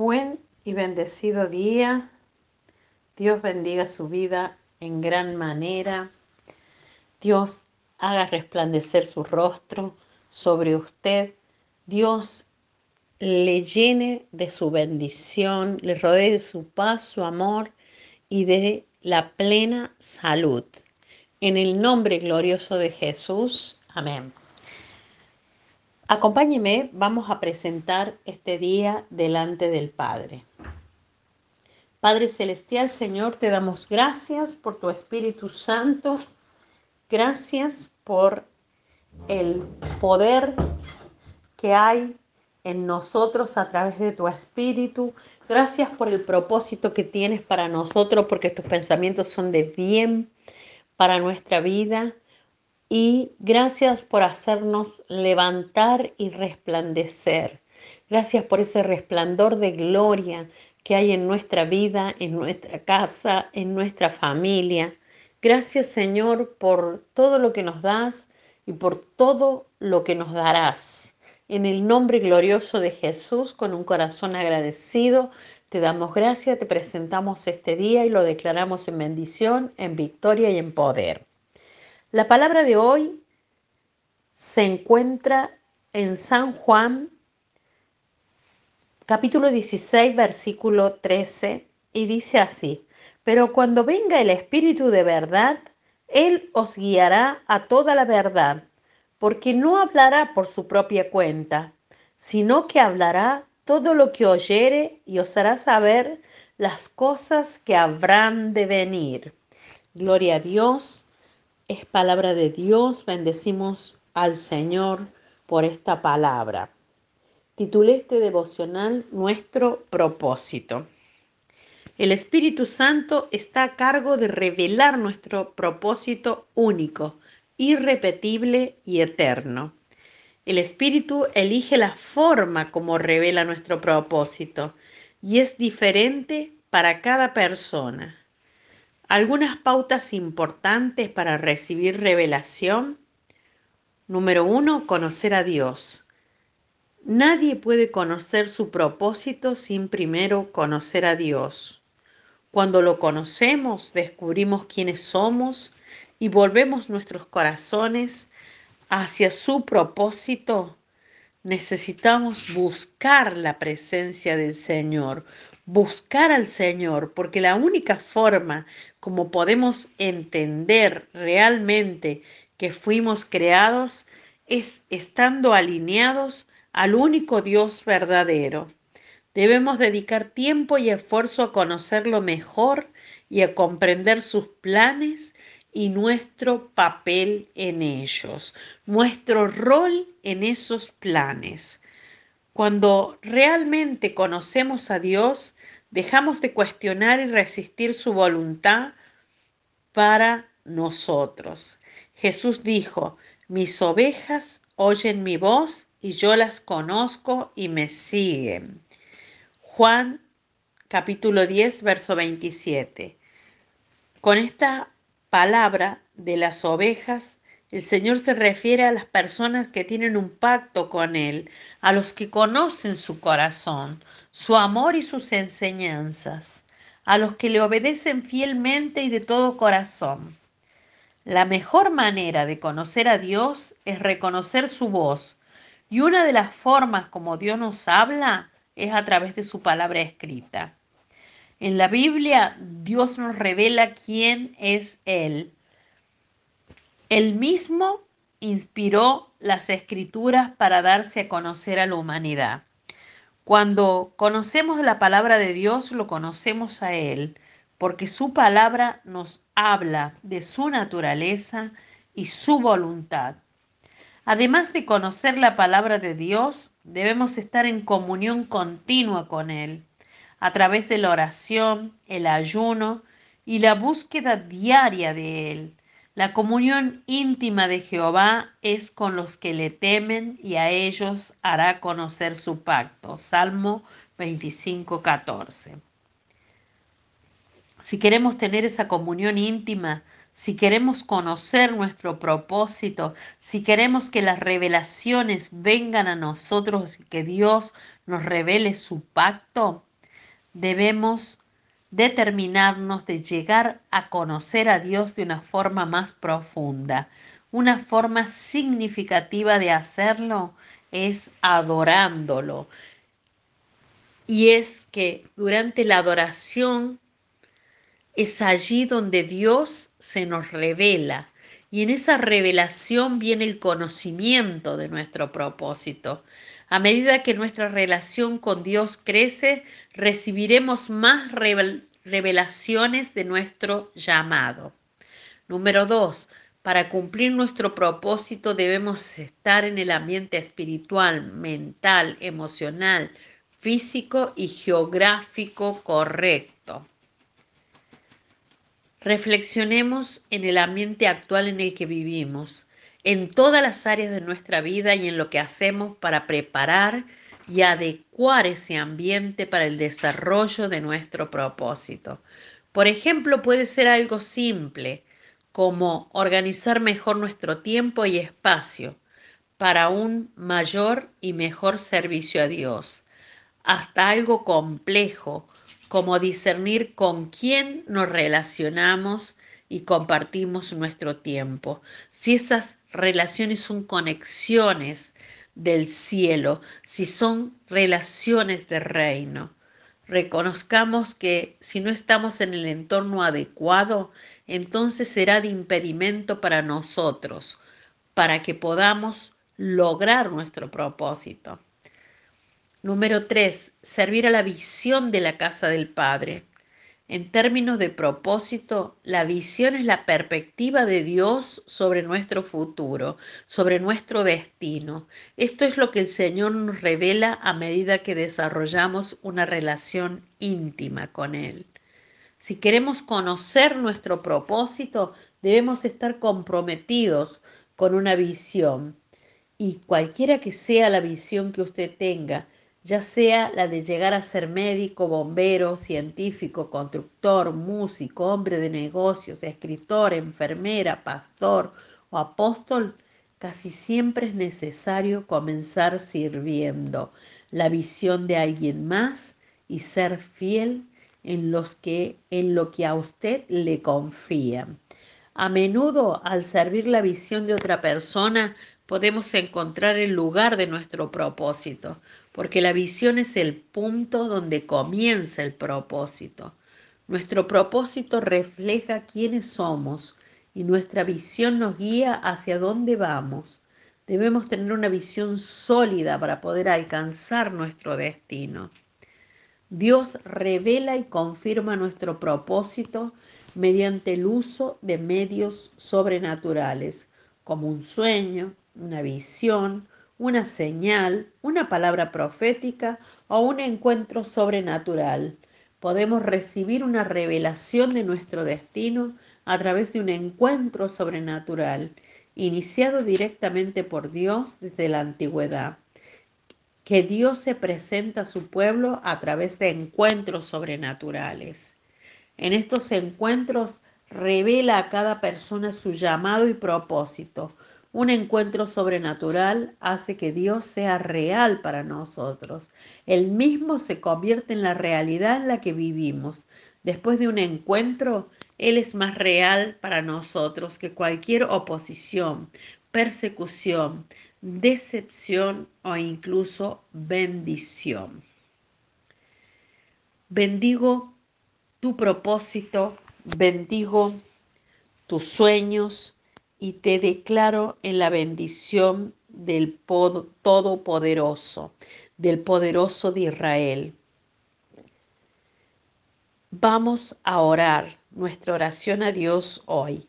Buen y bendecido día. Dios bendiga su vida en gran manera. Dios haga resplandecer su rostro sobre usted. Dios le llene de su bendición, le rodee de su paz, su amor y de la plena salud. En el nombre glorioso de Jesús. Amén. Acompáñeme, vamos a presentar este día delante del Padre. Padre Celestial, Señor, te damos gracias por tu Espíritu Santo, gracias por el poder que hay en nosotros a través de tu Espíritu, gracias por el propósito que tienes para nosotros, porque tus pensamientos son de bien para nuestra vida y gracias por hacernos levantar y resplandecer. Gracias por ese resplandor de gloria que hay en nuestra vida, en nuestra casa, en nuestra familia. Gracias Señor por todo lo que nos das y por todo lo que nos darás. En el nombre glorioso de Jesús, con un corazón agradecido, te damos gracias, te presentamos este día y lo declaramos en bendición, en victoria y en poder. La palabra de hoy se encuentra en San Juan, capítulo 16, versículo 13, y dice así, pero cuando venga el Espíritu de verdad, Él os guiará a toda la verdad, porque no hablará por su propia cuenta, sino que hablará todo lo que oyere y os hará saber las cosas que habrán de venir. Gloria a Dios es palabra de Dios. Bendecimos al Señor por esta palabra. Titulé este devocional Nuestro propósito. El Espíritu Santo está a cargo de revelar nuestro propósito único, irrepetible y eterno. El Espíritu elige la forma como revela nuestro propósito y es diferente para cada persona. Algunas pautas importantes para recibir revelación. Número uno, conocer a Dios. Nadie puede conocer su propósito sin primero conocer a Dios. Cuando lo conocemos, descubrimos quiénes somos y volvemos nuestros corazones hacia su propósito. Necesitamos buscar la presencia del Señor, buscar al Señor, porque la única forma como podemos entender realmente que fuimos creados es estando alineados al único Dios verdadero. Debemos dedicar tiempo y esfuerzo a conocerlo mejor y a comprender sus planes y nuestro papel en ellos, nuestro rol en esos planes. Cuando realmente conocemos a Dios, dejamos de cuestionar y resistir su voluntad para nosotros. Jesús dijo, mis ovejas oyen mi voz y yo las conozco y me siguen. Juan capítulo 10, verso 27. Con esta palabra de las ovejas el Señor se refiere a las personas que tienen un pacto con Él, a los que conocen su corazón, su amor y sus enseñanzas, a los que le obedecen fielmente y de todo corazón. La mejor manera de conocer a Dios es reconocer su voz, y una de las formas como Dios nos habla es a través de su palabra escrita. En la Biblia Dios nos revela quién es Él él mismo inspiró las escrituras para darse a conocer a la humanidad. Cuando conocemos la palabra de Dios, lo conocemos a Él, porque su palabra nos habla de su naturaleza y su voluntad. Además de conocer la palabra de Dios, debemos estar en comunión continua con Él, a través de la oración, el ayuno y la búsqueda diaria de Él. La comunión íntima de Jehová es con los que le temen y a ellos hará conocer su pacto. Salmo 25, 14. Si queremos tener esa comunión íntima, si queremos conocer nuestro propósito, si queremos que las revelaciones vengan a nosotros y que Dios nos revele su pacto, debemos determinarnos de llegar a conocer a Dios de una forma más profunda. Una forma significativa de hacerlo es adorándolo. Y es que durante la adoración es allí donde Dios se nos revela. Y en esa revelación viene el conocimiento de nuestro propósito. A medida que nuestra relación con Dios crece, recibiremos más revelaciones de nuestro llamado. Número dos, para cumplir nuestro propósito debemos estar en el ambiente espiritual, mental, emocional, físico y geográfico correcto. Reflexionemos en el ambiente actual en el que vivimos en todas las áreas de nuestra vida y en lo que hacemos para preparar y adecuar ese ambiente para el desarrollo de nuestro propósito. Por ejemplo, puede ser algo simple, como organizar mejor nuestro tiempo y espacio para un mayor y mejor servicio a Dios, hasta algo complejo, como discernir con quién nos relacionamos y compartimos nuestro tiempo. Si esas relaciones son conexiones del cielo, si son relaciones de reino. Reconozcamos que si no estamos en el entorno adecuado, entonces será de impedimento para nosotros, para que podamos lograr nuestro propósito. Número 3. Servir a la visión de la casa del Padre. En términos de propósito, la visión es la perspectiva de Dios sobre nuestro futuro, sobre nuestro destino. Esto es lo que el Señor nos revela a medida que desarrollamos una relación íntima con Él. Si queremos conocer nuestro propósito, debemos estar comprometidos con una visión. Y cualquiera que sea la visión que usted tenga, ya sea la de llegar a ser médico, bombero, científico, constructor, músico, hombre de negocios, escritor, enfermera, pastor o apóstol, casi siempre es necesario comenzar sirviendo la visión de alguien más y ser fiel en, lo que a usted le confía. A menudo, al servir la visión de otra persona, podemos encontrar el lugar de nuestro propósito, porque la visión es el punto donde comienza el propósito. Nuestro propósito refleja quiénes somos y nuestra visión nos guía hacia dónde vamos. Debemos tener una visión sólida para poder alcanzar nuestro destino. Dios revela y confirma nuestro propósito mediante el uso de medios sobrenaturales, como un sueño, una visión, una señal, una palabra profética o un encuentro sobrenatural. Podemos recibir una revelación de nuestro destino a través de un encuentro sobrenatural, iniciado directamente por Dios desde la antigüedad. Que Dios se presenta a su pueblo a través de encuentros sobrenaturales. En estos encuentros revela a cada persona su llamado y propósito, un encuentro sobrenatural hace que Dios sea real para nosotros. El mismo se convierte en la realidad en la que vivimos. Después de un encuentro, Él es más real para nosotros que cualquier oposición, persecución, decepción o incluso bendición. Bendigo tu propósito, bendigo tus sueños, y te declaro en la bendición del Todopoderoso, del poderoso de Israel. Vamos a orar nuestra oración a Dios hoy.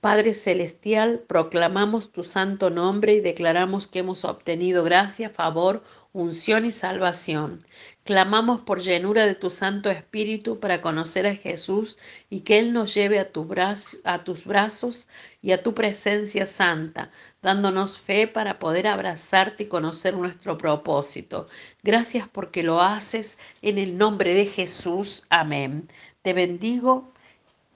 Padre Celestial, proclamamos tu santo nombre y declaramos que hemos obtenido gracia, favor, unción y salvación. Clamamos por llenura de tu Santo Espíritu para conocer a Jesús y que Él nos lleve a, a tus brazos y a tu presencia santa, dándonos fe para poder abrazarte y conocer nuestro propósito. Gracias porque lo haces en el nombre de Jesús. Amén. Te bendigo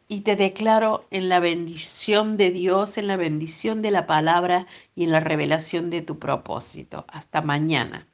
y te declaro en la bendición de Dios, en la bendición de la palabra y en la revelación de tu propósito. Hasta mañana.